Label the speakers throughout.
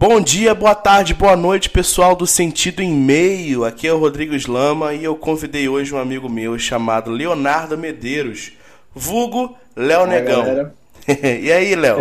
Speaker 1: Bom dia, boa tarde, boa noite, pessoal do Sentido em Meio. Aqui é o Rodrigo Slama e eu convidei hoje um amigo meu chamado Leonardo Medeiros, vulgo Léo Negão. e aí, Léo?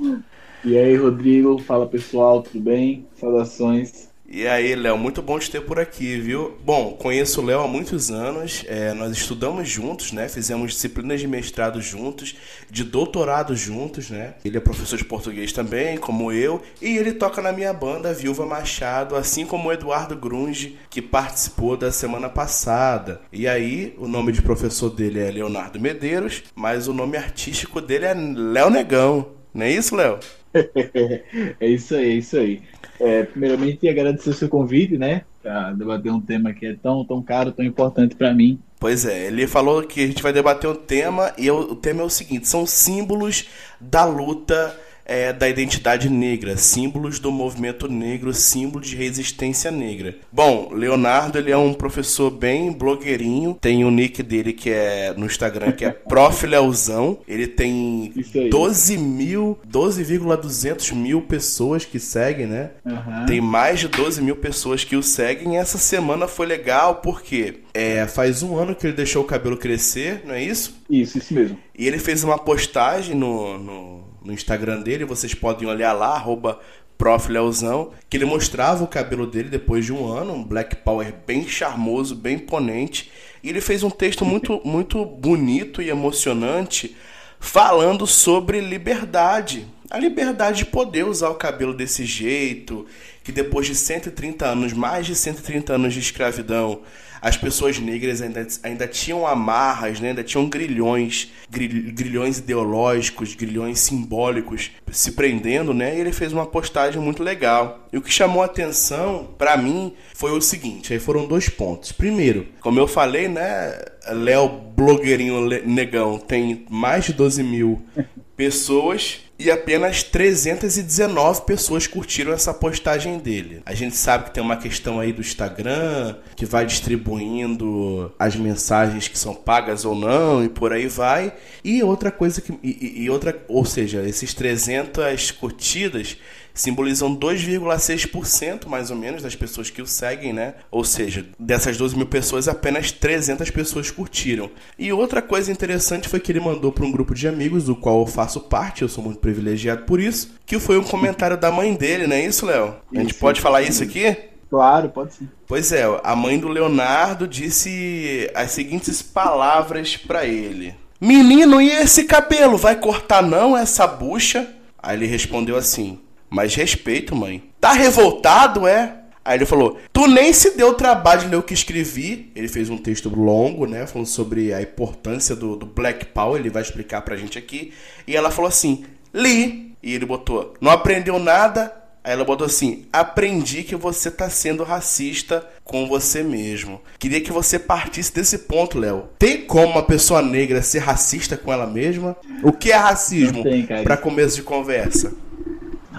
Speaker 2: e aí, Rodrigo? Fala pessoal, tudo bem? Saudações.
Speaker 1: E aí, Léo, muito bom te ter por aqui, viu? Bom, conheço o Léo há muitos anos, é, nós estudamos juntos, né? Fizemos disciplinas de mestrado juntos, de doutorado juntos, né? Ele é professor de português também, como eu, e ele toca na minha banda Viúva Machado, assim como o Eduardo Grunge, que participou da semana passada. E aí, o nome de professor dele é Leonardo Medeiros, mas o nome artístico dele é Léo Negão. Não é isso, Léo?
Speaker 2: é isso aí, é isso aí. É, primeiramente, agradecer o seu convite, né? Para debater um tema que é tão, tão caro, tão importante para mim.
Speaker 1: Pois é, ele falou que a gente vai debater um tema e o tema é o seguinte: são símbolos da luta é, da identidade negra, símbolos do movimento negro, símbolo de resistência negra. Bom, Leonardo ele é um professor bem blogueirinho, tem o nick dele que é no Instagram que é Prof. Leozão, ele tem 12 mil, 12,200 mil pessoas que seguem, né? Uhum. Tem mais de 12 mil pessoas que o seguem e essa semana foi legal porque é, faz um ano que ele deixou o cabelo crescer, não é isso?
Speaker 2: Isso, isso mesmo.
Speaker 1: E ele fez uma postagem no, no no Instagram dele, vocês podem olhar lá, arroba Prof. Leozão, que ele mostrava o cabelo dele depois de um ano, um black power bem charmoso, bem imponente. E ele fez um texto muito, muito bonito e emocionante falando sobre liberdade. A liberdade de poder usar o cabelo desse jeito, que depois de 130 anos, mais de 130 anos de escravidão, as pessoas negras ainda, ainda tinham amarras, né? ainda tinham grilhões, grilhões ideológicos, grilhões simbólicos se prendendo, né? E ele fez uma postagem muito legal. E o que chamou a atenção para mim foi o seguinte: aí foram dois pontos. Primeiro, como eu falei, né? Léo Blogueirinho Negão tem mais de 12 mil pessoas e apenas 319 pessoas curtiram essa postagem dele. A gente sabe que tem uma questão aí do Instagram que vai distribuindo as mensagens que são pagas ou não e por aí vai. E outra coisa que e, e outra, ou seja, esses 300 curtidas simbolizam 2,6% mais ou menos das pessoas que o seguem, né? Ou seja, dessas 12 mil pessoas, apenas 300 pessoas curtiram. E outra coisa interessante foi que ele mandou para um grupo de amigos, do qual eu faço parte, eu sou muito privilegiado por isso, que foi um comentário da mãe dele, não é isso, Léo? A gente pode falar isso aqui?
Speaker 2: Claro, pode sim.
Speaker 1: Pois é, a mãe do Leonardo disse as seguintes palavras para ele: Menino, e esse cabelo? Vai cortar não essa bucha? Aí ele respondeu assim: mas respeito, mãe. Tá revoltado, é? Aí ele falou: Tu nem se deu o trabalho de ler o que escrevi. Ele fez um texto longo, né? Falando sobre a importância do, do Black Power. Ele vai explicar pra gente aqui. E ela falou assim: Li. E ele botou: Não aprendeu nada? Aí ela botou assim: Aprendi que você tá sendo racista com você mesmo. Queria que você partisse desse ponto, Léo. Tem como uma pessoa negra ser racista com ela mesma? O que é racismo? Para começo de conversa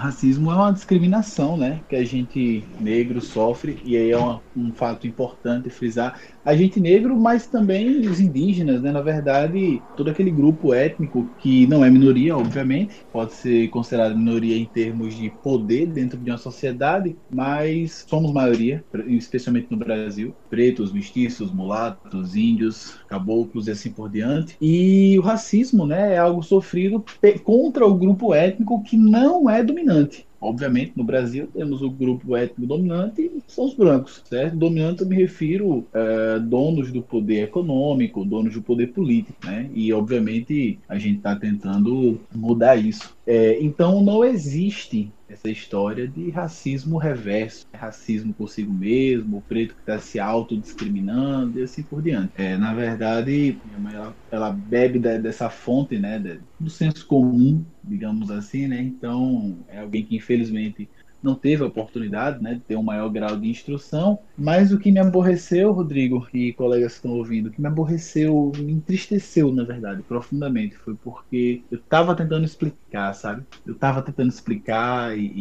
Speaker 2: racismo é uma discriminação, né, que a gente negro sofre e aí é uma, um fato importante frisar a gente negro, mas também os indígenas, né? Na verdade, todo aquele grupo étnico que não é minoria, obviamente, pode ser considerado minoria em termos de poder dentro de uma sociedade, mas somos maioria, especialmente no Brasil, pretos, mestiços, mulatos, índios, caboclos e assim por diante. E o racismo, né, é algo sofrido contra o grupo étnico que não é dominante. Obviamente, no Brasil temos o grupo étnico dominante, são os brancos, certo? Dominante eu me refiro a uh, donos do poder econômico, donos do poder político, né? E obviamente a gente está tentando mudar isso. É, então não existe essa história de racismo reverso, racismo consigo mesmo, o preto que está se autodiscriminando e assim por diante. É, na verdade, minha mãe ela, ela bebe da, dessa fonte, né, do senso comum, digamos assim, né? Então é alguém que infelizmente não teve a oportunidade né, de ter um maior grau de instrução. Mas o que me aborreceu, Rodrigo e colegas que estão ouvindo, o que me aborreceu, me entristeceu, na verdade, profundamente, foi porque eu estava tentando explicar, sabe? Eu estava tentando explicar e,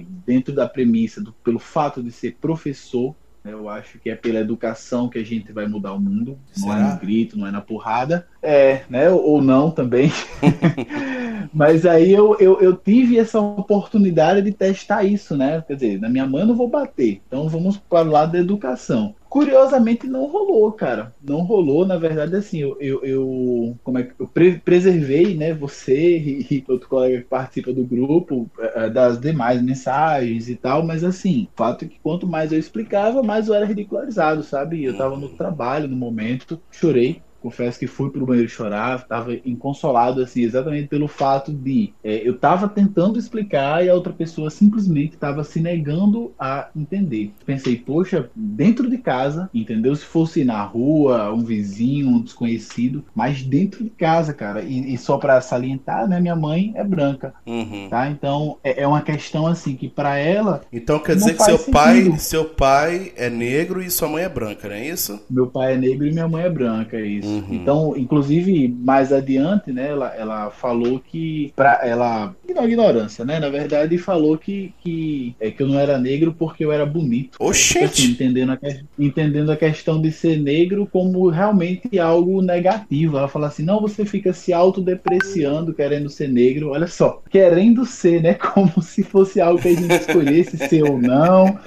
Speaker 2: e, dentro da premissa, do, pelo fato de ser professor, Eu acho que é pela educação que a gente vai mudar o mundo. Será? Não é no grito, não é na porrada. É, né? Ou não também. Mas aí eu, eu, eu, tive essa oportunidade de testar isso, né? Quer dizer, na minha mãe eu não vou bater. Então vamos para o lado da educação. Curiosamente não rolou, cara. Não rolou, na verdade, assim, eu, eu, eu como é que eu pre preservei, né, você e, e, outro colega que participa do grupo é, das demais mensagens e tal, mas assim, o fato é que quanto mais eu explicava, mais eu era ridicularizado, sabe? Eu tava no trabalho no momento, chorei confesso que fui pro banheiro chorar, estava inconsolado, assim, exatamente pelo fato de é, eu estava tentando explicar e a outra pessoa simplesmente estava se negando a entender. Pensei, poxa, dentro de casa, entendeu? Se fosse na rua, um vizinho, um desconhecido, mas dentro de casa, cara. E, e só para salientar, né? Minha mãe é branca, uhum. tá? Então é, é, uma questão assim que para ela.
Speaker 1: Então quer dizer que seu sentido. pai, seu pai é negro e sua mãe é branca, não é isso?
Speaker 2: Meu pai é negro e minha mãe é branca, é isso. Uhum. Uhum. Então, inclusive, mais adiante, né, ela, ela falou que. Pra, ela. Ignorância, né? Na verdade, falou que, que, é, que eu não era negro porque eu era bonito.
Speaker 1: Oxente! Assim,
Speaker 2: entendendo, a, entendendo a questão de ser negro como realmente algo negativo. Ela fala assim: não, você fica se autodepreciando querendo ser negro. Olha só, querendo ser, né? Como se fosse algo que a gente escolhesse ser ou não,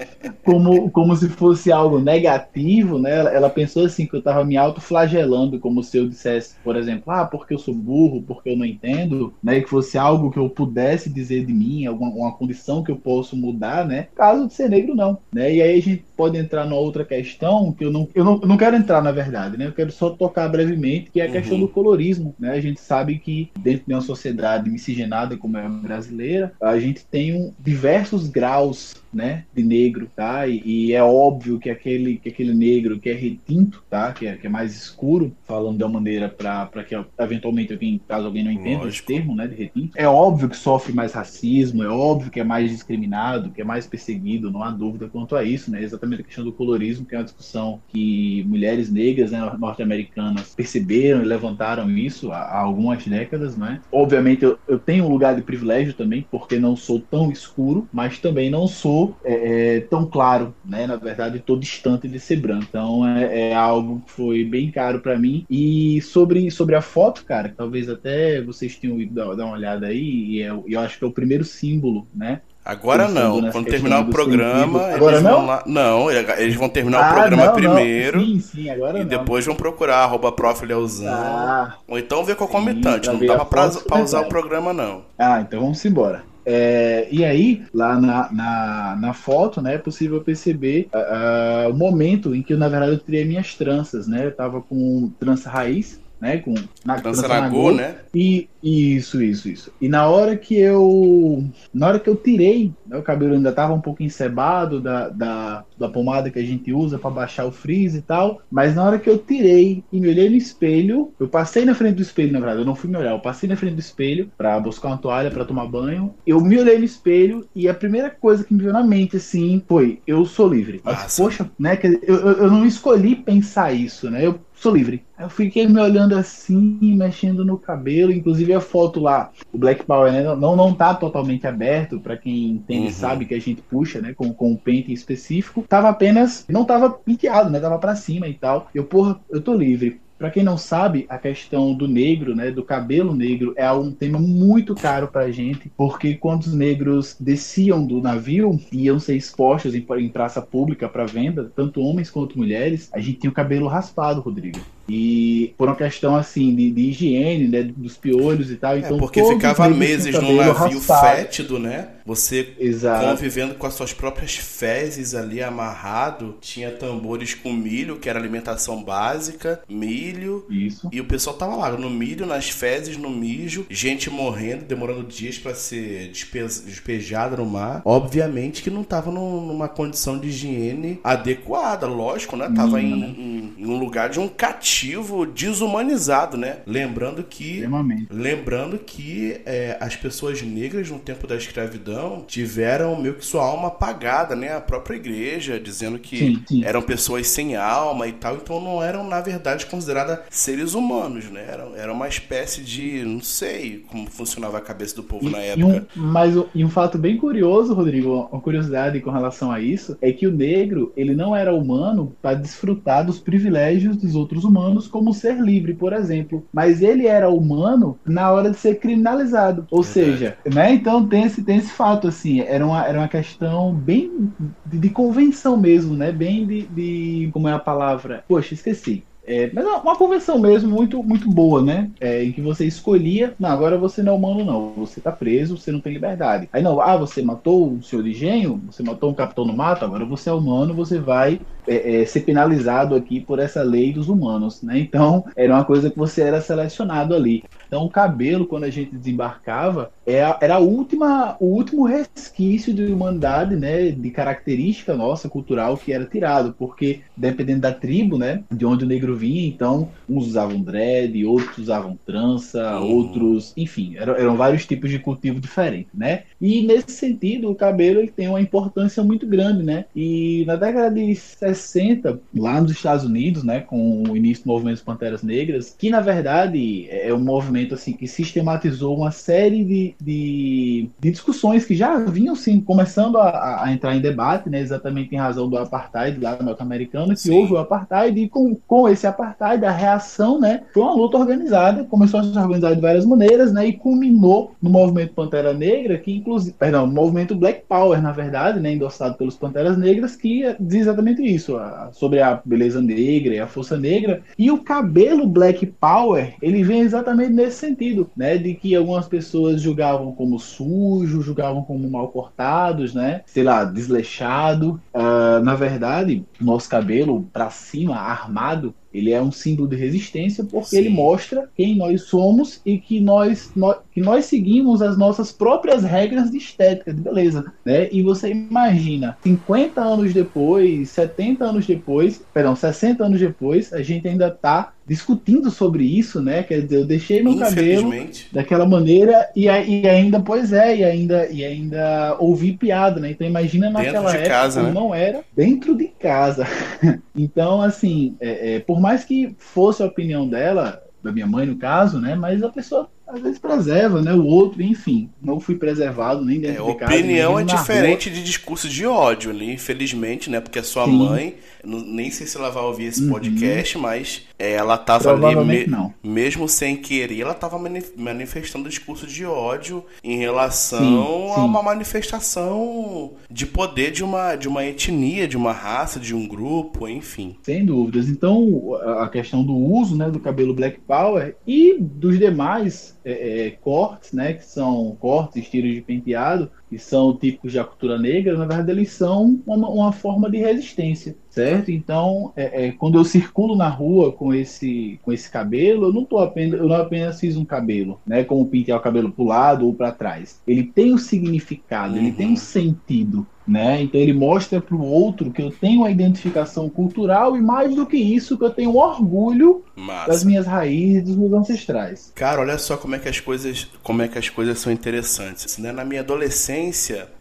Speaker 2: como, como se fosse algo negativo, né? Ela, ela pensou assim que eu tava me autoflagelando como se eu dissesse, por exemplo, ah, porque eu sou burro, porque eu não entendo, né? Que fosse algo que eu pudesse dizer de mim, alguma uma condição que eu posso mudar, né? Caso de ser negro, não, né? E aí a gente pode entrar numa outra questão que eu não, eu não, eu não quero entrar, na verdade, né? Eu quero só tocar brevemente, que é a uhum. questão do colorismo, né? A gente sabe que dentro de uma sociedade miscigenada como é a brasileira, a gente tem um, diversos graus né, de negro, tá? E, e, é óbvio que aquele, que aquele negro que é retinto, tá? Que é, que é mais escuro, falando de uma maneira para que eventualmente alguém, caso alguém não entenda Lógico. esse termo, né, de retinto, é óbvio que sofre mais racismo, é óbvio que é mais discriminado, que é mais perseguido, não há dúvida quanto a isso, né? Exatamente a questão do colorismo, que é uma discussão que mulheres negras, né, norte-americanas perceberam e levantaram isso há, há algumas décadas, né? Obviamente eu, eu tenho um lugar de privilégio também, porque não sou tão escuro, mas também não sou é, é, tão claro, né? Na verdade, estou distante de ser branco. Então é, é algo que foi bem caro para mim. E sobre, sobre a foto, cara, talvez até vocês tenham ido dar, dar uma olhada aí, e é, eu acho que é o primeiro símbolo, né?
Speaker 1: Agora não. Quando terminar o programa, agora eles não? vão lá. Não, eles vão terminar ah, o programa não, primeiro. Não. Sim, sim, agora E não. depois vão procurar arroba prof. Ah, Ou então ver concomitante. Sim, não dá pra pausar o programa, não.
Speaker 2: Ah, então vamos embora. É, e aí, lá na, na, na, foto, né, é possível perceber uh, uh, o momento em que, na verdade, eu tirei minhas tranças, né? Eu tava com trança raiz, né? Com
Speaker 1: na trança nagô, né?
Speaker 2: E isso, isso, isso. E na hora que eu. Na hora que eu tirei, né, o cabelo ainda tava um pouco encebado da, da, da pomada que a gente usa para baixar o frizz e tal. Mas na hora que eu tirei e me olhei no espelho, eu passei na frente do espelho, na verdade, eu não fui me olhar, eu passei na frente do espelho para buscar uma toalha para tomar banho. Eu me olhei no espelho e a primeira coisa que me veio na mente, assim, foi: eu sou livre. Mas, poxa, né? Eu, eu, eu não escolhi pensar isso, né? Eu sou livre. Eu fiquei me olhando assim, mexendo no cabelo, inclusive a foto lá, o Black Power né, não não tá totalmente aberto, para quem entende uhum. sabe que a gente puxa, né, com, com um pente específico, tava apenas, não tava penteado, né, tava para cima e tal. Eu, porra, eu tô livre. Para quem não sabe, a questão do negro, né, do cabelo negro, é um tema muito caro para a gente, porque quando os negros desciam do navio e iam ser expostos em, em praça pública para venda, tanto homens quanto mulheres, a gente tinha o cabelo raspado, Rodrigo. E por uma questão assim de, de higiene, né, dos piolhos e tal. É, então,
Speaker 1: é porque ficava meses num navio raspado. fétido, né? Você Exato. convivendo com as suas próprias fezes ali amarrado. Tinha tambores com milho, que era alimentação básica, milho.
Speaker 2: Isso.
Speaker 1: E o pessoal tava lá no milho, nas fezes, no mijo, gente morrendo, demorando dias para ser despe despejada no mar. Obviamente que não tava numa condição de higiene adequada, lógico, né? Tava em, né? em, em um lugar de um catinho motivo desumanizado, né? Lembrando que lembrando que é, as pessoas negras no tempo da escravidão tiveram meio que sua alma apagada, né? A própria igreja dizendo que sim, sim. eram pessoas sem alma e tal, então não eram na verdade consideradas seres humanos, né? Era, era uma espécie de, não sei como funcionava a cabeça do povo
Speaker 2: e,
Speaker 1: na época.
Speaker 2: Um, mas e um fato bem curioso, Rodrigo, uma curiosidade com relação a isso, é que o negro, ele não era humano para desfrutar dos privilégios dos outros humanos como ser livre, por exemplo, mas ele era humano na hora de ser criminalizado. Ou seja, né? Então tem esse, tem esse fato, assim, era uma, era uma questão bem de, de convenção mesmo, né? Bem de, de. Como é a palavra? Poxa, esqueci. É, mas é uma convenção mesmo muito, muito boa, né? É, em que você escolhia, não, agora você não é humano, não. Você tá preso, você não tem liberdade. Aí não, ah, você matou o de engenho, você matou um capitão no mato, agora você é humano, você vai é, é, ser penalizado aqui por essa lei dos humanos, né? Então, era uma coisa que você era selecionado ali. Então, o cabelo, quando a gente desembarcava, era, era a última, o último resquício de humanidade, né? De característica nossa, cultural, que era tirado, porque dependendo da tribo, né? De onde o negro vinha, então, uns usavam dread, outros usavam trança, uhum. outros, enfim, eram, eram, vários tipos de cultivo diferentes, né? E nesse sentido, o cabelo ele tem uma importância muito grande, né? E na década de 60, lá nos Estados Unidos, né, com o início do movimento Panteras Negras, que na verdade é um movimento assim que sistematizou uma série de, de, de discussões que já vinham sim começando a, a, entrar em debate, né, exatamente em razão do apartheid lá norte-americano, que sim. houve o apartheid e com, com esse apartheid a reação, né, foi uma luta organizada, começou a se organizar de várias maneiras, né, e culminou no movimento Pantera Negra, que inclusive, perdão, no movimento Black Power, na verdade, né, endossado pelos Panteras Negras, que diz exatamente isso, a, sobre a beleza negra e a força negra. E o cabelo Black Power, ele vem exatamente nesse sentido, né? De que algumas pessoas julgavam como sujo, julgavam como mal cortados, né? Sei lá, desleixado. Uh, na verdade, nosso cabelo para cima, armado, ele é um símbolo de resistência porque Sim. ele mostra quem nós somos e que nós, nós, que nós seguimos as nossas próprias regras de estética, de beleza. Né? E você imagina, 50 anos depois, 70 anos depois, perdão, 60 anos depois, a gente ainda está discutindo sobre isso, né? Quer dizer, eu deixei meu cabelo daquela maneira e, e, ainda, pois é, e ainda, e ainda ouvi piada, né? Então imagina naquela época casa, né? não era dentro de casa. então, assim, é, é, por mais que fosse a opinião dela, da minha mãe no caso, né? Mas a pessoa às vezes preserva, né? O outro, enfim, não fui preservado nem dentro é, de casa.
Speaker 1: Opinião é diferente de discurso de ódio ali, infelizmente, né? Porque a sua Sim. mãe, nem sei se ela vai ouvir esse uhum. podcast, mas é, ela tava ali, me, mesmo sem querer, ela tava manifestando discurso de ódio em relação sim, sim. a uma manifestação de poder de uma, de uma etnia, de uma raça, de um grupo, enfim.
Speaker 2: Sem dúvidas. Então, a questão do uso né, do cabelo Black Power e dos demais é, é, cortes, né, que são cortes, estilos de penteado, que são típicos da cultura negra, na verdade eles são uma, uma forma de resistência, certo? Então, é, é, quando eu circulo na rua com esse, com esse cabelo, eu não tô apenas, eu não apenas fiz um cabelo, né, como pentear o cabelo para o lado ou para trás. Ele tem um significado, uhum. ele tem um sentido. Né? Então ele mostra para o outro que eu tenho uma identificação cultural e mais do que isso que eu tenho orgulho Massa. das minhas raízes, dos meus ancestrais.
Speaker 1: Cara, olha só como é que as coisas, como é que as coisas são interessantes. Né? Na minha adolescência,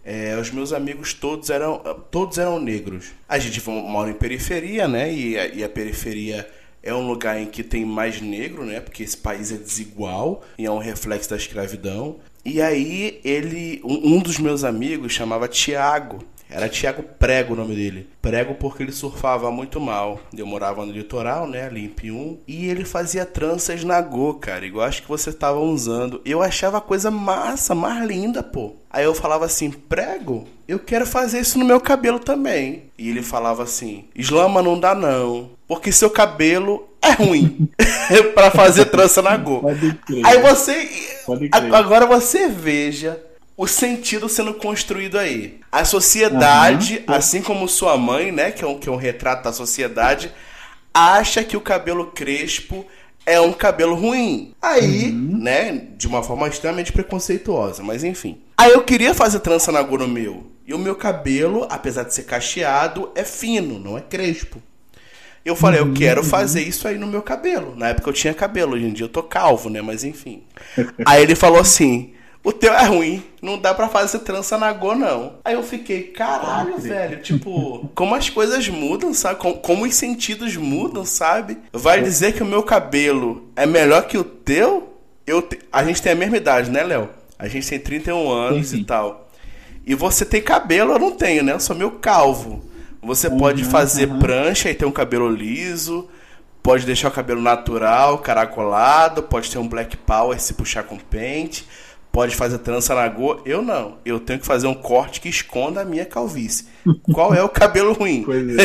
Speaker 1: é, os meus amigos todos eram todos eram negros. A gente mora em periferia, né? E a, e a periferia é um lugar em que tem mais negro, né? Porque esse país é desigual e é um reflexo da escravidão. E aí ele, um, um dos meus amigos chamava Tiago. Era Tiago Prego o nome dele. Prego porque ele surfava muito mal. Eu morava no litoral, né, ali em Pium. E ele fazia tranças na Go, cara, igual acho que você estava usando. Eu achava a coisa massa, mais linda, pô. Aí eu falava assim, prego, eu quero fazer isso no meu cabelo também. E ele falava assim, Islama não dá não, porque seu cabelo é ruim para fazer trança na Go. Aí você, agora você veja o sentido sendo construído aí. A sociedade, uhum. assim como sua mãe, né, que é, um, que é um retrato da sociedade, acha que o cabelo crespo é um cabelo ruim. Aí, uhum. né, de uma forma extremamente preconceituosa, mas enfim. Aí eu queria fazer trança na no meu. E o meu cabelo, apesar de ser cacheado, é fino, não é crespo. Eu falei, eu quero uhum. fazer isso aí no meu cabelo. Na época eu tinha cabelo, hoje em dia eu tô calvo, né? Mas enfim. aí ele falou assim: o teu é ruim, não dá para fazer trança na go, não. Aí eu fiquei, caralho, ah, velho, tipo, como as coisas mudam, sabe? Como, como, os sentidos mudam, sabe? Vai dizer que o meu cabelo é melhor que o teu? Eu te... A gente tem a mesma idade, né, Léo? A gente tem 31 anos sim. e tal. E você tem cabelo, eu não tenho, né? Eu sou meio calvo. Você uhum, pode fazer uhum. prancha e ter um cabelo liso. Pode deixar o cabelo natural, caracolado. Pode ter um black power se puxar com pente pode fazer trança na goa. Eu não. Eu tenho que fazer um corte que esconda a minha calvície. Qual é o cabelo ruim?
Speaker 2: Pois é.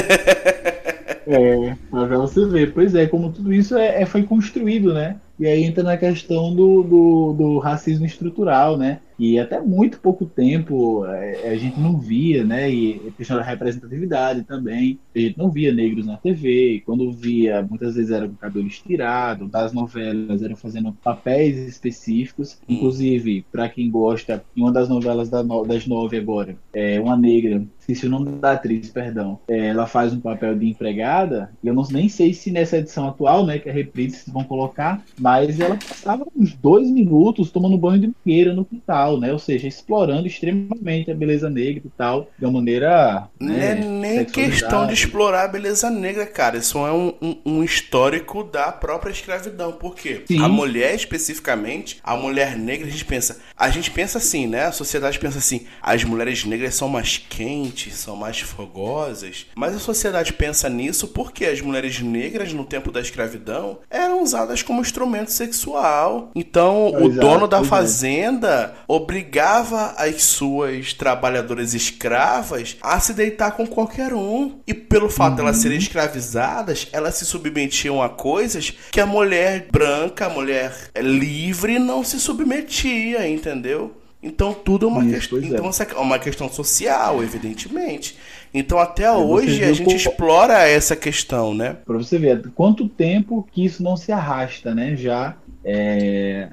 Speaker 2: é, pra você ver. Pois é, como tudo isso é, é, foi construído, né? E aí entra na questão do, do, do racismo estrutural, né? E até muito pouco tempo é, a gente não via, né? E questão da representatividade também. A gente não via negros na TV. E quando via, muitas vezes era com cabelo estirado. Das novelas eram fazendo papéis específicos. Hum. Inclusive, para quem gosta, em uma das novelas das nove agora, é uma negra esqueci o nome da atriz, perdão. É, ela faz um papel de empregada, e eu não, nem sei se nessa edição atual, né, que é reprise, vão colocar, mas ela passava uns dois minutos tomando banho de mangueira no quintal, né? Ou seja, explorando extremamente a beleza negra e tal, de uma maneira.
Speaker 1: Não é né, nem questão de explorar a beleza negra, cara. Isso é um, um, um histórico da própria escravidão. Por quê? Sim. A mulher, especificamente, a mulher negra, a gente pensa. A gente pensa assim, né? A sociedade pensa assim: as mulheres negras são mais quentes, são mais fogosas. Mas a sociedade pensa nisso porque as mulheres negras, no tempo da escravidão, eram usadas como instrumento sexual. Então, o dono da fazenda obrigava as suas trabalhadoras escravas a se deitar com qualquer um. E pelo fato uhum. de elas serem escravizadas, elas se submetiam a coisas que a mulher branca, a mulher livre, não se submetia, entendeu? Então tudo é uma, questão, é. então, é uma questão social, evidentemente. Então até hoje a gente explora essa questão, né?
Speaker 2: Para você ver quanto tempo que isso não se arrasta, né? Já é,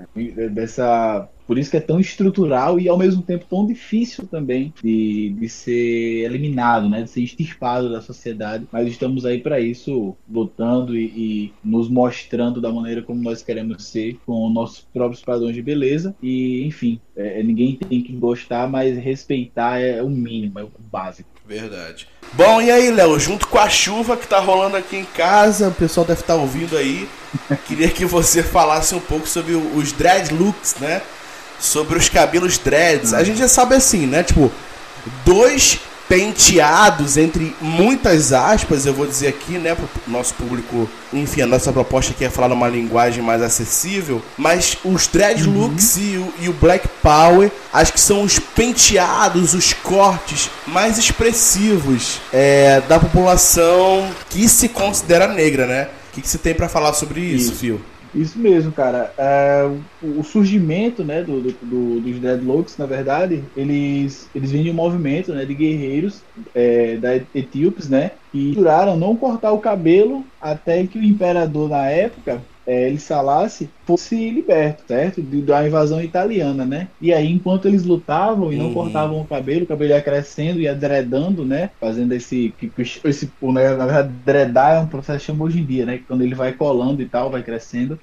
Speaker 2: dessa por isso que é tão estrutural e ao mesmo tempo tão difícil também de, de ser eliminado, né? de ser extirpado da sociedade. Mas estamos aí para isso, lutando e, e, nos mostrando da maneira como nós queremos ser, com nossos próprios padrões de beleza. E, enfim, é, ninguém tem que gostar, mas respeitar é o mínimo, é o básico.
Speaker 1: Verdade. Bom, e aí, Léo, junto com a chuva que tá rolando aqui em casa, o pessoal deve estar tá ouvindo aí. Queria que você falasse um pouco sobre os dread looks, né? Sobre os cabelos dreads. A gente já sabe assim, né? Tipo, dois penteados, entre muitas aspas, eu vou dizer aqui, né, pro nosso público, enfim, a nossa proposta aqui é falar numa linguagem mais acessível, mas os dreadlocks uhum. e, o, e o Black Power, acho que são os penteados, os cortes mais expressivos é, da população que se considera negra, né? O que, que você tem para falar sobre isso, isso. Fio?
Speaker 2: Isso mesmo, cara. É, o, surgimento né, do, do, do, dos Dreadlocks, na verdade, eles, eles vêm de um movimento né, de guerreiros é, da Etíopes, né? Que juraram não cortar o cabelo até que o imperador na época é, El Salassi fosse liberto, certo? De, da invasão italiana, né? E aí, enquanto eles lutavam e não uhum. cortavam o cabelo, o cabelo ia crescendo, ia dredando, né? Fazendo esse. esse? Na verdade, dredar é um processo que chama hoje em dia, né? Quando ele vai colando e tal, vai crescendo.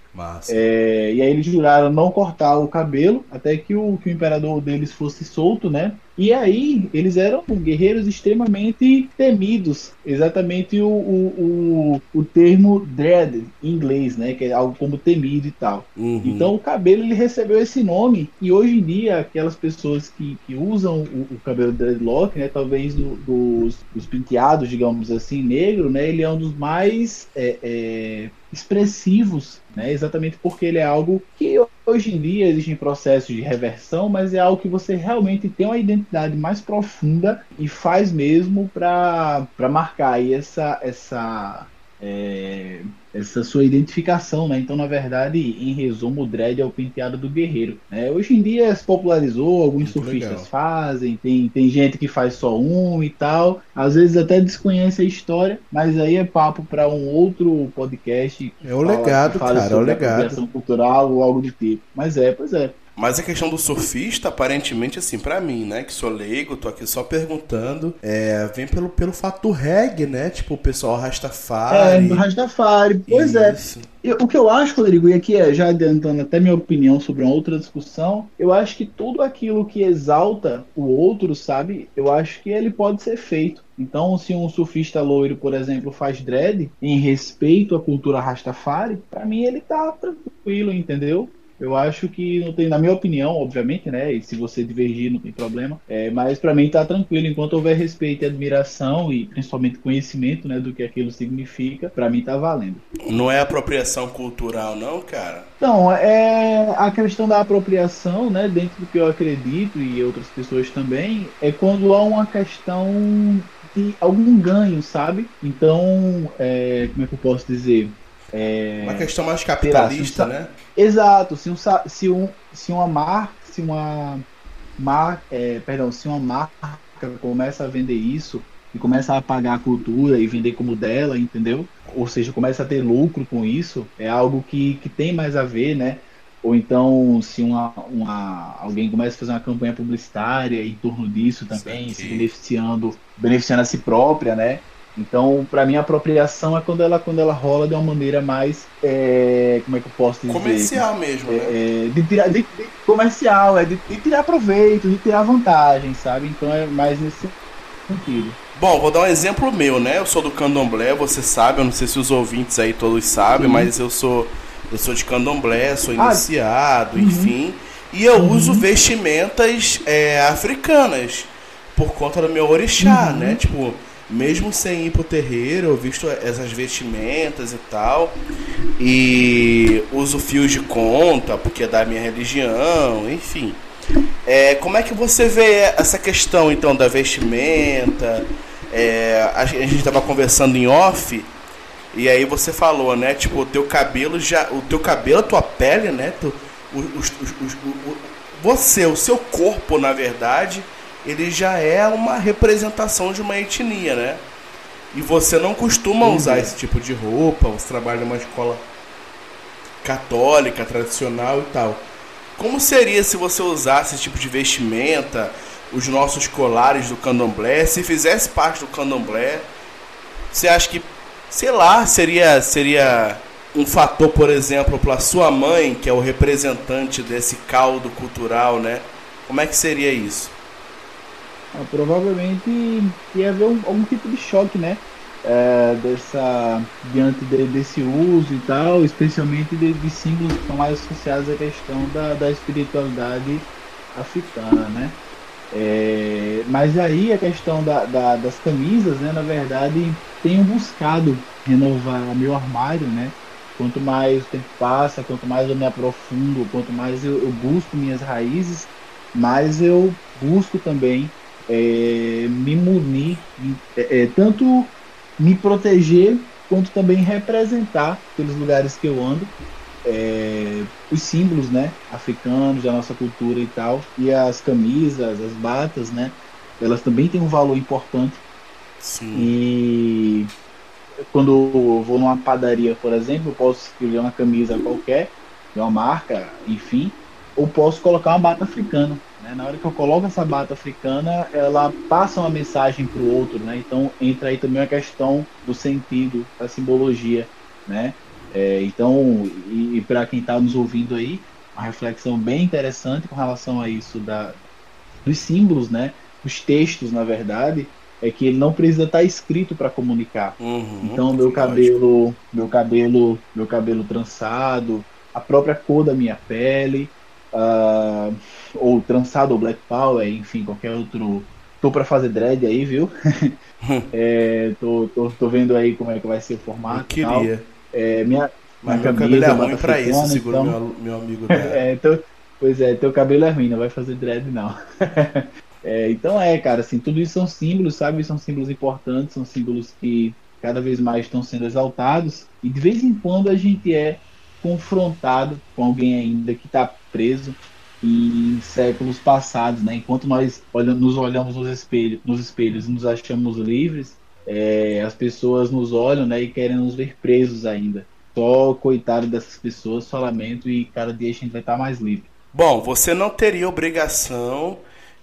Speaker 2: É, e aí eles juraram não cortar o cabelo até que o, que o imperador deles fosse solto, né? E aí, eles eram guerreiros extremamente temidos. Exatamente o, o, o, o termo dread em inglês, né? Que é algo como temido e tal. Uhum. Então, o cabelo ele recebeu esse nome. E hoje em dia, aquelas pessoas que, que usam o, o cabelo dreadlock, né? Talvez do, dos, dos penteados, digamos assim, negro, né? Ele é um dos mais é, é, expressivos, né? Exatamente porque ele é algo que hoje em dia existem processos de reversão, mas é algo que você realmente tem uma identidade mais profunda e faz mesmo para marcar essa essa é, essa sua identificação, né? Então, na verdade, em resumo, o dread é o penteado do guerreiro. Né? Hoje em dia se popularizou, alguns Muito surfistas legal. fazem, tem, tem gente que faz só um e tal. Às vezes até desconhece a história, mas aí é papo para um outro podcast.
Speaker 1: É o legado, cara, é o legado.
Speaker 2: cultural ou algo do tipo. Mas é, pois é.
Speaker 1: Mas a questão do surfista, aparentemente, assim, para mim, né, que sou leigo, tô aqui só perguntando, é, vem pelo, pelo fato do reggae, né? Tipo, o pessoal Rastafari.
Speaker 2: É, do Rastafari, pois é. Isso. é. o que eu acho, Rodrigo, e aqui é, já adiantando até minha opinião sobre uma outra discussão, eu acho que tudo aquilo que exalta o outro, sabe? Eu acho que ele pode ser feito. Então, se um surfista loiro, por exemplo, faz dread em respeito à cultura Rastafari, para mim ele tá tranquilo, entendeu? Eu acho que não tem, na minha opinião, obviamente, né? E se você divergir, não tem problema. É, mas para mim tá tranquilo. Enquanto houver respeito e admiração e principalmente conhecimento, né, do que aquilo significa, para mim tá valendo.
Speaker 1: Não é apropriação cultural, não, cara?
Speaker 2: Não, é a questão da apropriação, né? Dentro do que eu acredito e outras pessoas também, é quando há uma questão de algum ganho, sabe? Então, é, como é que eu posso dizer?
Speaker 1: É, uma questão mais capitalista, lá, né?
Speaker 2: Exato. Se, um, se, um, se uma marca, se uma mar, é, perdão, se uma marca começa a vender isso e começa a pagar a cultura e vender como dela, entendeu? Ou seja, começa a ter lucro com isso, é algo que, que tem mais a ver, né? Ou então, se uma, uma, alguém começa a fazer uma campanha publicitária em torno disso também, se beneficiando, beneficiando a si própria, né? Então, para mim, a apropriação é quando ela, quando ela rola de uma maneira mais. É, como é que eu posso dizer?
Speaker 1: Comercial mesmo, né?
Speaker 2: É, de tirar, de, de, comercial, é de, de, tirar proveito, de tirar vantagem, sabe? Então é mais nesse sentido.
Speaker 1: Bom, vou dar um exemplo meu, né? Eu sou do candomblé, você sabe, eu não sei se os ouvintes aí todos sabem, Sim. mas eu sou eu sou de candomblé, sou ah, iniciado, uhum. enfim. E eu uhum. uso vestimentas é, africanas por conta do meu orixá, uhum. né? Tipo, mesmo sem ir pro terreiro, eu visto essas vestimentas e tal. E uso fios de conta, porque é da minha religião, enfim. É, como é que você vê essa questão então da vestimenta? É, a gente estava conversando em off e aí você falou, né? Tipo, o teu cabelo já. O teu cabelo, a tua pele, né? Tu, os, os, os, você, o seu corpo, na verdade ele já é uma representação de uma etnia, né? E você não costuma usar esse tipo de roupa, você trabalha numa escola católica, tradicional e tal. Como seria se você usasse esse tipo de vestimenta, os nossos colares do candomblé, se fizesse parte do candomblé? Você acha que, sei lá, seria seria um fator, por exemplo, para sua mãe, que é o representante desse caldo cultural, né? Como é que seria isso?
Speaker 2: Ah, provavelmente ia haver um, algum tipo de choque, né? É, dessa, diante de, desse uso e tal, especialmente de, de, símbolos que estão mais associados à questão da, da espiritualidade africana, né? É, mas aí a questão da, da, das camisas, né? Na verdade, tenho buscado renovar meu armário, né? Quanto mais o tempo passa, quanto mais eu me aprofundo, quanto mais eu, eu busco minhas raízes, mais eu busco também é, me munir, é, é, tanto me proteger quanto também representar pelos lugares que eu ando é, os símbolos né, africanos da nossa cultura e tal e as camisas, as batas, né, elas também têm um valor importante Sim. e quando eu vou numa padaria, por exemplo, eu posso escolher uma camisa qualquer, de uma marca, enfim, ou posso colocar uma bata africana. Né? Na hora que eu coloco essa bata africana, ela passa uma mensagem para o outro, né? Então entra aí também a questão do sentido, da simbologia, né? É, então, e, e para quem está nos ouvindo aí, uma reflexão bem interessante com relação a isso da, dos símbolos, né? Os textos, na verdade, é que ele não precisa estar tá escrito para comunicar. Uhum, então, meu cabelo, meu cabelo, meu cabelo trançado, a própria cor da minha pele, uh, ou trançado ou black power, enfim, qualquer outro. Tô para fazer dread aí, viu? é, tô, tô, tô, vendo aí como é que vai ser o formato. Eu
Speaker 1: queria.
Speaker 2: É, minha,
Speaker 1: Mas meu cabelo é ruim pra isso, segundo então... meu, meu amigo.
Speaker 2: é, então, pois é, teu cabelo é ruim, não vai fazer dread não. é, então é, cara, assim, tudo isso são símbolos, sabe? São símbolos importantes, são símbolos que cada vez mais estão sendo exaltados. E de vez em quando a gente é confrontado com alguém ainda que está preso em séculos passados, né? Enquanto nós olhamos, nos olhamos nos espelhos, nos espelhos e nos achamos livres, é, as pessoas nos olham, né? E querem nos ver presos ainda. Só coitado dessas pessoas, só lamento e cada dia a gente vai estar mais livre.
Speaker 1: Bom, você não teria obrigação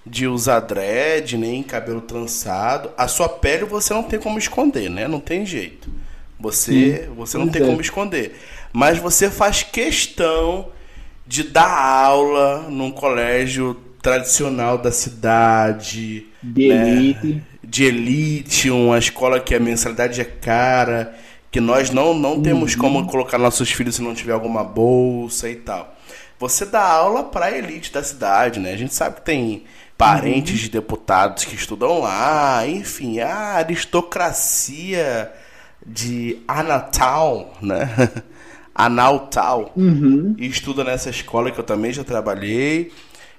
Speaker 1: de usar dread, nem cabelo trançado. A sua pele você não tem como esconder, né? Não tem jeito. Você, você não tem é. como esconder. Mas você faz questão de dar aula num colégio tradicional da cidade.
Speaker 2: De né? elite.
Speaker 1: De elite, uma escola que a mensalidade é cara, que nós não, não temos uhum. como colocar nossos filhos se não tiver alguma bolsa e tal. Você dá aula para a elite da cidade, né? A gente sabe que tem parentes uhum. de deputados que estudam lá, enfim, a aristocracia de Anatal, né? Analtal, uhum. e estuda nessa escola que eu também já trabalhei.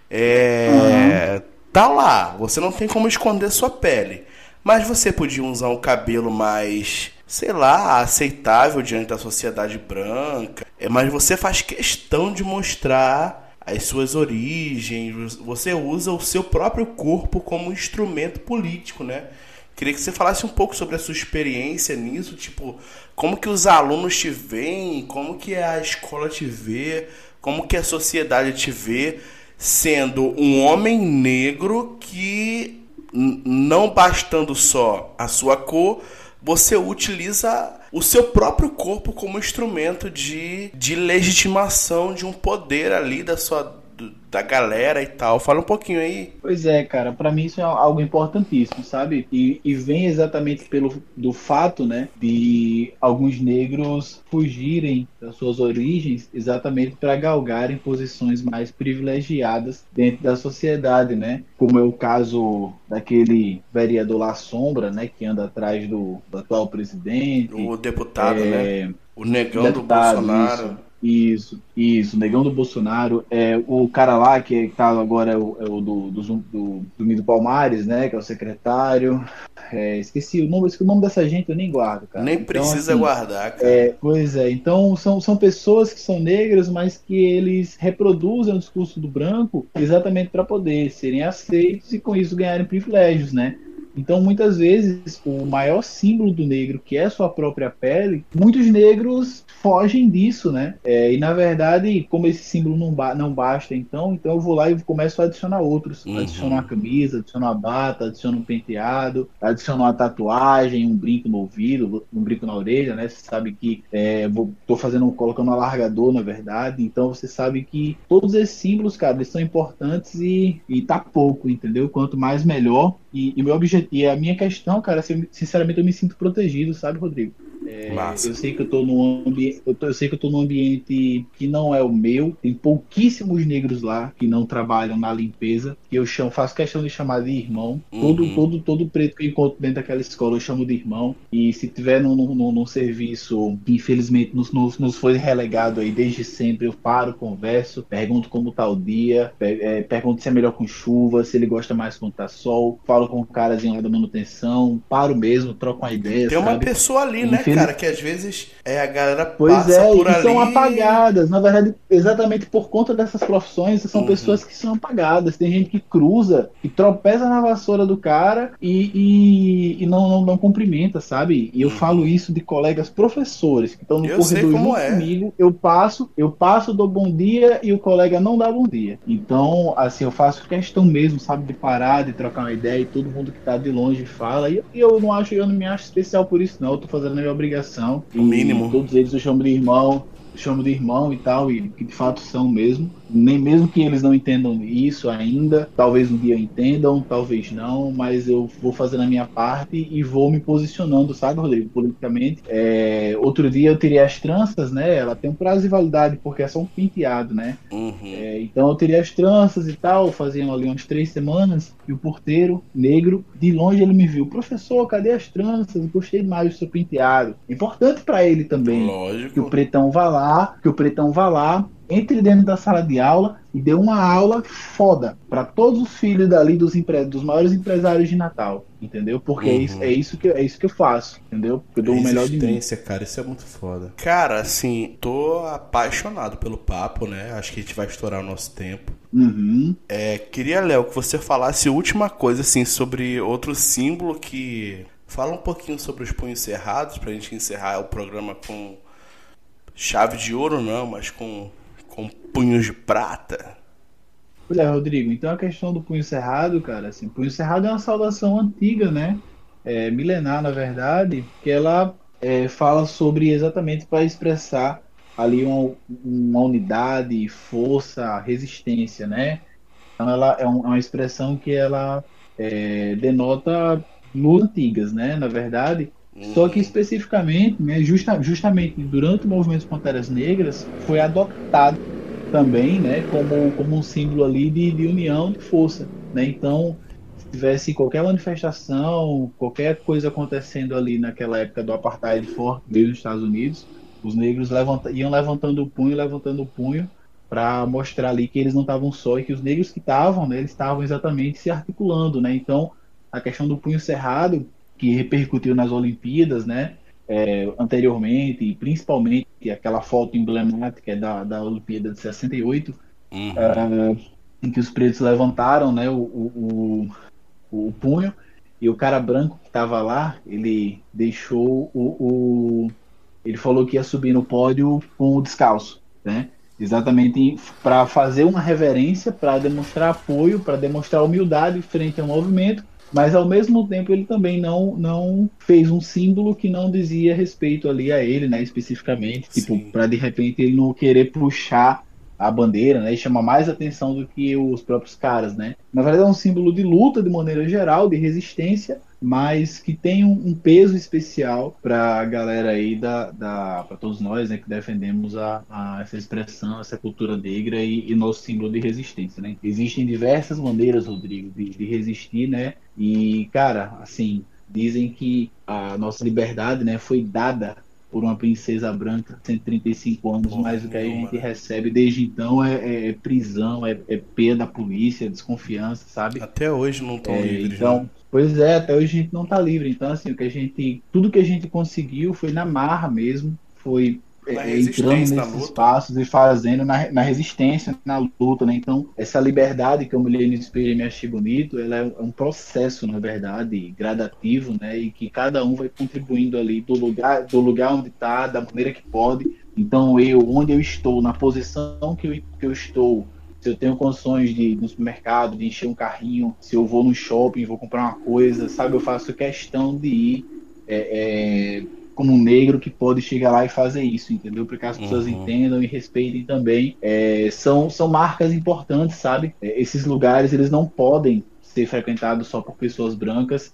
Speaker 1: É, uhum. Tá lá, você não tem como esconder sua pele. Mas você podia usar um cabelo mais, sei lá, aceitável diante da sociedade branca. É, mas você faz questão de mostrar as suas origens. Você usa o seu próprio corpo como instrumento político, né? Queria que você falasse um pouco sobre a sua experiência nisso, tipo, como que os alunos te veem, como que a escola te vê, como que a sociedade te vê sendo um homem negro que não bastando só a sua cor, você utiliza o seu próprio corpo como instrumento de, de legitimação de um poder ali da sua da galera e tal. Fala um pouquinho aí.
Speaker 2: Pois é, cara, para mim isso é algo importantíssimo, sabe? E, e vem exatamente pelo do fato, né, de alguns negros fugirem das suas origens exatamente para galgarem posições mais privilegiadas dentro da sociedade, né? Como é o caso daquele vereador La Sombra, né, que anda atrás do, do atual presidente.
Speaker 1: O deputado, é, né? O negão deputado, do Bolsonaro.
Speaker 2: Isso. Isso, isso, negão do Bolsonaro. É, o cara lá que tá agora é o, é o do, do, do, do Palmares, né? Que é o secretário. É, esqueci o nome, esqueci o nome dessa gente, eu nem guardo, cara.
Speaker 1: Nem então, precisa assim, guardar, cara.
Speaker 2: É, pois é, então são, são pessoas que são negras, mas que eles reproduzem o discurso do branco exatamente para poder serem aceitos e com isso ganharem privilégios, né? Então, muitas vezes, o maior símbolo do negro, que é sua própria pele, muitos negros fogem disso, né? É, e na verdade, como esse símbolo não, ba não basta, então, então eu vou lá e começo a adicionar outros. Uhum. Adiciono uma camisa, adiciono uma bata, adiciono um penteado, adiciono uma tatuagem, um brinco no ouvido, um brinco na orelha, né? Você sabe que é, vou, tô fazendo, colocando um alargador, na verdade. Então você sabe que todos esses símbolos, cara, eles são importantes e, e tá pouco, entendeu? Quanto mais melhor. E, e meu objetivo, e a minha questão, cara, sinceramente eu me sinto protegido, sabe, Rodrigo? É, eu sei que eu tô num ambiente, eu, eu, sei que eu tô num ambiente que não é o meu. Tem pouquíssimos negros lá que não trabalham na limpeza. Que eu chamo, faço questão de chamar de irmão. Uhum. Todo, todo, todo preto que eu encontro dentro daquela escola eu chamo de irmão. E se tiver num, num, num serviço que infelizmente nos, nos, nos, foi relegado aí desde sempre, eu paro, converso, pergunto como tá o dia, per, é, pergunto se é melhor com chuva, se ele gosta mais quando tá sol, falo com o carazinho lá da manutenção, paro mesmo, troco uma ideia.
Speaker 1: Tem
Speaker 2: sabe?
Speaker 1: uma pessoa ali, né, cara, que às vezes é, a galera
Speaker 2: pois
Speaker 1: passa
Speaker 2: é,
Speaker 1: por ali...
Speaker 2: são apagadas. Na verdade, exatamente por conta dessas profissões, são uhum. pessoas que são apagadas. Tem gente que cruza, e tropeça na vassoura do cara e, e, e não, não, não cumprimenta, sabe? E eu uhum. falo isso de colegas professores que estão no eu corredor junto é. comigo. Eu passo, eu passo, dou bom dia e o colega não dá bom dia. Então, assim, eu faço questão mesmo, sabe, de parar, de trocar uma ideia e todo mundo que tá de longe fala. E, e eu não acho, eu não me acho especial por isso, não. Eu tô fazendo a minha obrigação.
Speaker 1: O mínimo.
Speaker 2: Todos eles eu chamo de irmão, chamo de irmão e tal, e que de fato são mesmo nem mesmo que eles não entendam isso ainda, talvez um dia entendam, talvez não, mas eu vou fazendo a minha parte e vou me posicionando, sabe, Rodrigo, politicamente. É, outro dia eu teria as tranças, né? Ela tem um prazo de validade porque é só um penteado, né? Uhum. É, então eu teria as tranças e tal, faziam ali umas três semanas e o porteiro negro de longe ele me viu, professor, cadê as tranças? Gostei mais do seu penteado. Importante para ele também
Speaker 1: Lógico.
Speaker 2: que o pretão vá lá, que o pretão vá lá entre dentro da sala de aula e dê uma aula foda para todos os filhos dali dos, empre... dos maiores empresários de Natal, entendeu? Porque uhum. é, isso, é, isso que, é isso que eu faço, entendeu? Eu dou o melhor de mim.
Speaker 1: cara, isso é muito foda. Cara, assim, tô apaixonado pelo papo, né? Acho que a gente vai estourar o nosso tempo.
Speaker 2: Uhum.
Speaker 1: É, queria, Léo, que você falasse última coisa, assim, sobre outro símbolo que... Fala um pouquinho sobre os punhos cerrados, pra gente encerrar o programa com chave de ouro, não, mas com punhos de prata.
Speaker 2: É, Rodrigo. Então a questão do punho cerrado, cara, assim, punho cerrado é uma saudação antiga, né? É, milenar, na verdade, que ela é, fala sobre exatamente para expressar ali uma, uma, unidade, força, resistência, né? Então ela é, um, é uma expressão que ela é, denota lutas antigas, né? Na verdade, só que especificamente, né, justa, justamente durante o movimento Panteras Negras, foi adotado também, né, como, como um símbolo ali de, de união, de força, né? Então, se tivesse qualquer manifestação, qualquer coisa acontecendo ali naquela época do apartheid forte nos Estados Unidos, os negros levanta, iam levantando o punho, levantando o punho para mostrar ali que eles não estavam só e que os negros que estavam, né, eles estavam exatamente se articulando, né? Então, a questão do punho cerrado que repercutiu nas Olimpíadas, né? É, anteriormente, e principalmente aquela foto emblemática da, da Olimpíada de 68, uhum. é, em que os pretos levantaram né, o, o, o, o punho, e o cara branco que estava lá, ele deixou o, o, Ele falou que ia subir no pódio com o descalço, né? Exatamente para fazer uma reverência, para demonstrar apoio, para demonstrar humildade frente ao movimento mas ao mesmo tempo ele também não, não fez um símbolo que não dizia respeito ali a ele, né, especificamente, tipo, para de repente ele não querer puxar a bandeira, né, e chamar mais atenção do que os próprios caras, né. Na verdade é um símbolo de luta de maneira geral, de resistência, mas que tem um, um peso especial para a galera aí da, da para todos nós, né, que defendemos a, a, essa expressão, essa cultura negra e, e, nosso símbolo de resistência, né. Existem diversas maneiras, Rodrigo, de, de resistir, né, e cara, assim dizem que a nossa liberdade, né, foi dada por uma princesa branca, 135 anos, mas o que a gente recebe desde então é, é, é prisão, é, é perda da polícia, desconfiança, sabe?
Speaker 1: Até hoje não estão é, livres.
Speaker 2: Então, né? pois é, até hoje a gente não está livre. Então, assim, o que a gente, tudo que a gente conseguiu foi na marra mesmo, foi é, entrando nesses espaços e fazendo na, na, resistência, na luta, né? Então, essa liberdade que eu me olhei no espelho e me achei bonito, ela é um processo, na verdade, gradativo, né? E que cada um vai contribuindo ali do lugar, do lugar onde está, da maneira que pode. Então, eu, onde eu estou, na posição que eu, que eu estou, se eu tenho condições de ir no supermercado, de encher um carrinho, se eu vou no shopping, vou comprar uma coisa, sabe? Eu faço questão de ir é, é, como um negro que pode chegar lá e fazer isso, entendeu? Para que as pessoas uhum. entendam e respeitem também. É, são, são marcas importantes, sabe? É, esses lugares, eles não podem ser frequentados só por pessoas brancas.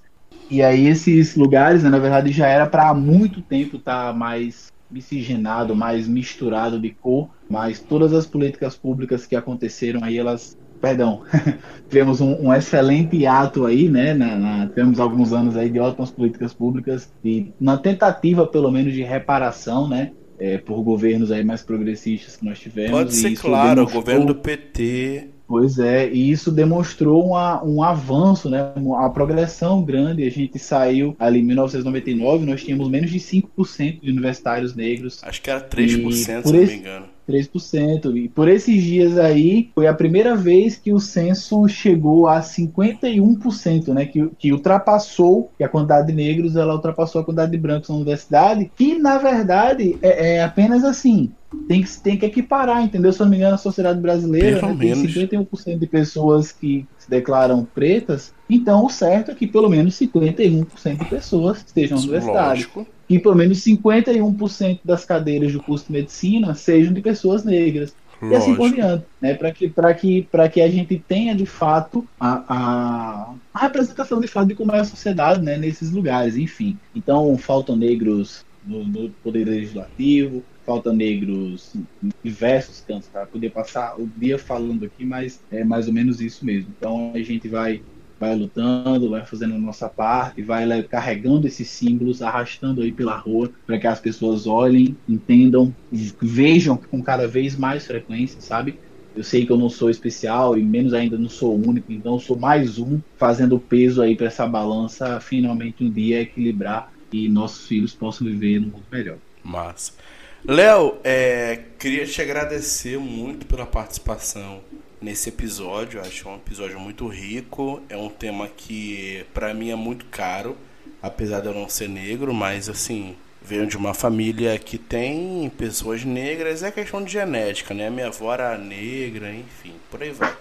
Speaker 2: E aí esses lugares, né, na verdade, já era para há muito tempo estar tá mais miscigenado, mais misturado de cor, mas todas as políticas públicas que aconteceram aí, elas perdão, tivemos um, um, excelente ato aí, né? Na, na, tivemos alguns anos aí de ótimas políticas públicas e na tentativa, pelo menos, de reparação, né? É, por governos aí mais progressistas que nós tivemos.
Speaker 1: Pode ser claro, o governo do PT
Speaker 2: Pois é, e isso demonstrou uma, um avanço, né, uma progressão grande. A gente saiu ali em 1999, nós tínhamos menos de 5% de universitários negros.
Speaker 1: Acho que era 3%, se esse... não me engano.
Speaker 2: 3%. E por esses dias aí, foi a primeira vez que o censo chegou a 51%, né? Que, que ultrapassou, que a quantidade de negros ela ultrapassou a quantidade de brancos na universidade, que na verdade é, é apenas assim. Tem que, tem que equiparar, entendeu? Se eu não me engano, a sociedade brasileira né, tem 51% de pessoas que se declaram pretas, então o certo é que pelo menos 51% de pessoas estejam na universidade. Lógico que pelo menos 51% das cadeiras do curso de medicina sejam de pessoas negras. Lógico. E assim por diante, né? Para que, que, que a gente tenha de fato a, a, a, representação de fato de como é a sociedade né? nesses lugares, enfim. Então, faltam negros no, no Poder Legislativo, faltam negros em diversos cantos, para poder passar o dia falando aqui, mas é mais ou menos isso mesmo. Então, a gente vai vai lutando, vai fazendo a nossa parte, vai carregando esses símbolos, arrastando aí pela rua, para que as pessoas olhem, entendam, vejam com cada vez mais frequência, sabe? Eu sei que eu não sou especial e menos ainda não sou único, então sou mais um fazendo peso aí para essa balança finalmente um dia equilibrar e nossos filhos possam viver num mundo melhor.
Speaker 1: Massa. Léo, é, queria te agradecer muito pela participação nesse episódio. Acho um episódio muito rico. É um tema que para mim é muito caro, apesar de eu não ser negro, mas assim, venho de uma família que tem pessoas negras, é questão de genética, né? Minha avó era negra, enfim, por aí vai.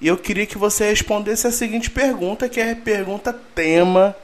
Speaker 1: E eu queria que você respondesse a seguinte pergunta, que é a pergunta tema.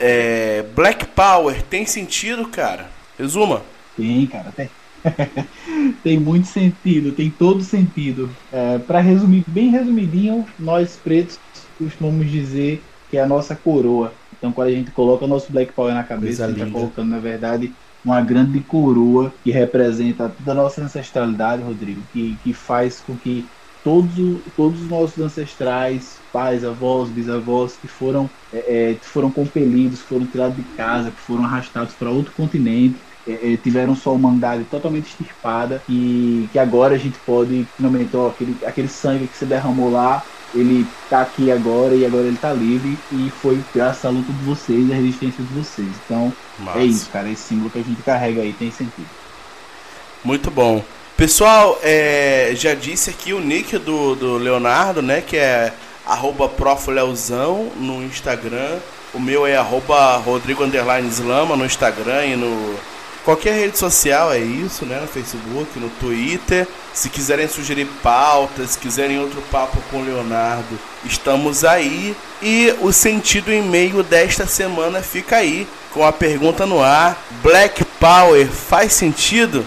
Speaker 1: É, Black Power tem sentido, cara? Resuma.
Speaker 2: Tem, cara, tem. tem muito sentido, tem todo sentido. É, Para resumir, bem resumidinho, nós pretos costumamos dizer que é a nossa coroa. Então, quando a gente coloca o nosso Black Power na cabeça, a gente está colocando, na verdade, uma grande coroa que representa toda a nossa ancestralidade, Rodrigo, que, que faz com que todos, todos os nossos ancestrais, pais, avós, bisavós, que foram, é, é, foram compelidos, foram tirados de casa, que foram arrastados para outro continente, é, é, tiveram sua humanidade totalmente extirpada e que agora a gente pode finalmente, ó, aquele, aquele sangue que se derramou lá, ele tá aqui agora e agora ele tá livre e foi graças à luta de vocês e à resistência de vocês. Então é isso, cara, esse símbolo que a gente carrega aí tem sentido.
Speaker 1: Muito bom. Pessoal, é, já disse aqui o nick do, do Leonardo, né? Que é arroba no Instagram. O meu é arroba Rodrigo Slama no Instagram e no qualquer rede social é isso, né? No Facebook, no Twitter. Se quiserem sugerir pautas, se quiserem outro papo com o Leonardo, estamos aí. E o sentido em meio desta semana fica aí, com a pergunta no ar: Black Power faz sentido?